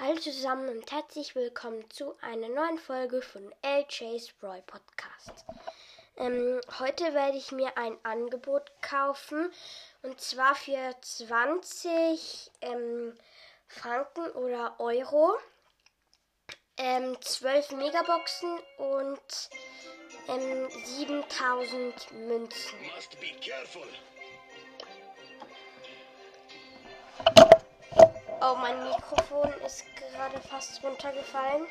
Hallo zusammen und herzlich willkommen zu einer neuen Folge von LJ's Brawl Podcast. Ähm, heute werde ich mir ein Angebot kaufen und zwar für 20 ähm, Franken oder Euro, ähm, 12 Megaboxen und ähm, 7000 Münzen. Oh, mein Mikrofon ist gerade fast runtergefallen.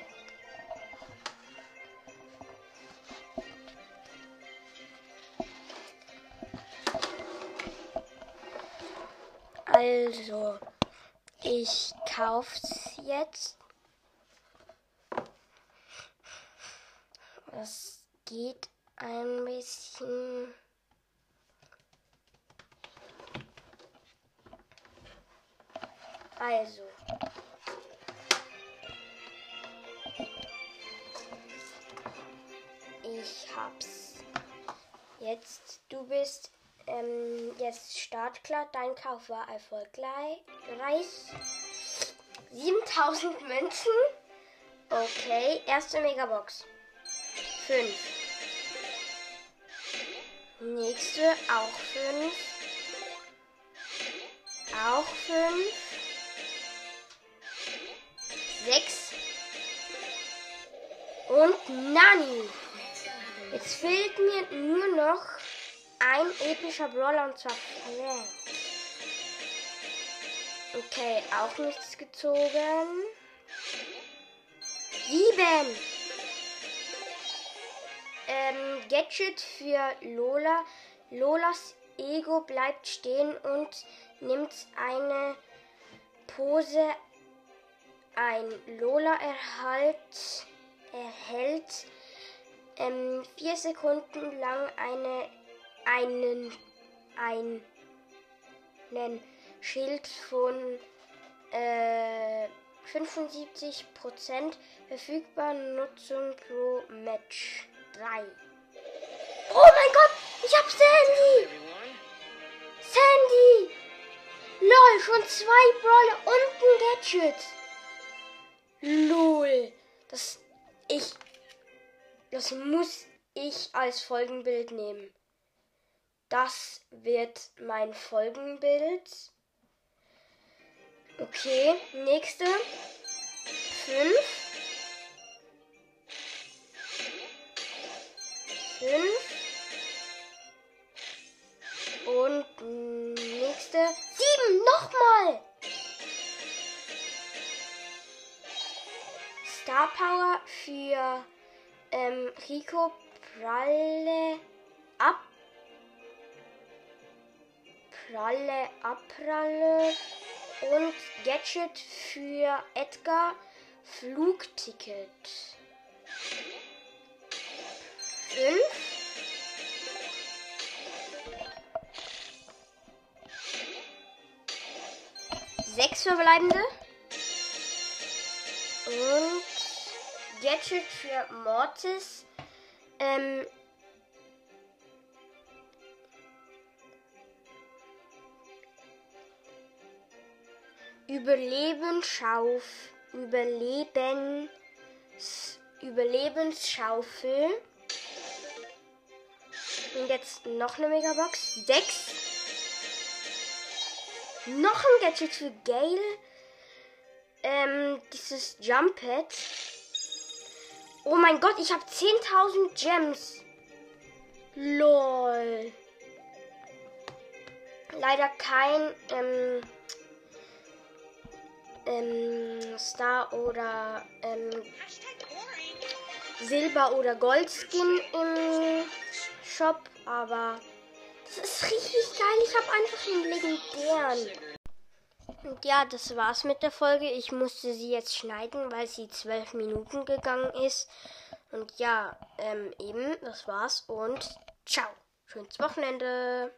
Also, ich kauf's jetzt. Das geht ein bisschen. Also. Ich hab's. Jetzt, du bist ähm, jetzt startklar. Dein Kauf war erfolgreich. 7000 Münzen. Okay, erste Megabox. 5. Nächste auch 5. Auch 5. 6. Und Nani. Jetzt fehlt mir nur noch ein epischer Brawler und zwar Frank. Okay, auch nichts gezogen. 7. Ähm, Gadget für Lola. Lolas Ego bleibt stehen und nimmt eine Pose ein. Lola erhalt, erhält ähm, vier Sekunden lang eine, einen, einen Schild von äh, 75% verfügbar Nutzung pro Match 3. Oh mein Gott, ich hab Sandy! Sandy! Lol, schon zwei Brawler und ein Gadget. Lol. Das ich das muss ich als Folgenbild nehmen. Das wird mein Folgenbild. Okay, nächste. Fünf. Fünf. Und nächste. Sieben. Nochmal. Star Power für ähm, Rico Pralle ab. Pralle abpralle. Und Gadget für Edgar Flugticket. 5. Sechs verbleibende. Gadget für Mortis. Ähm, Überlebensschauf, Überlebens, Überlebensschaufel. Und jetzt noch eine Megabox. Sechs. Noch ein Gadget für Gale. Ähm, dieses Jump Pad. Oh mein Gott, ich habe 10.000 Gems. Lol. Leider kein ähm, ähm, Star oder ähm, Silber oder Goldskin im Shop, aber das ist richtig geil. Ich habe einfach einen legendären. Und ja, das war's mit der Folge. Ich musste sie jetzt schneiden, weil sie zwölf Minuten gegangen ist. Und ja, ähm, eben, das war's und ciao. Schönes Wochenende.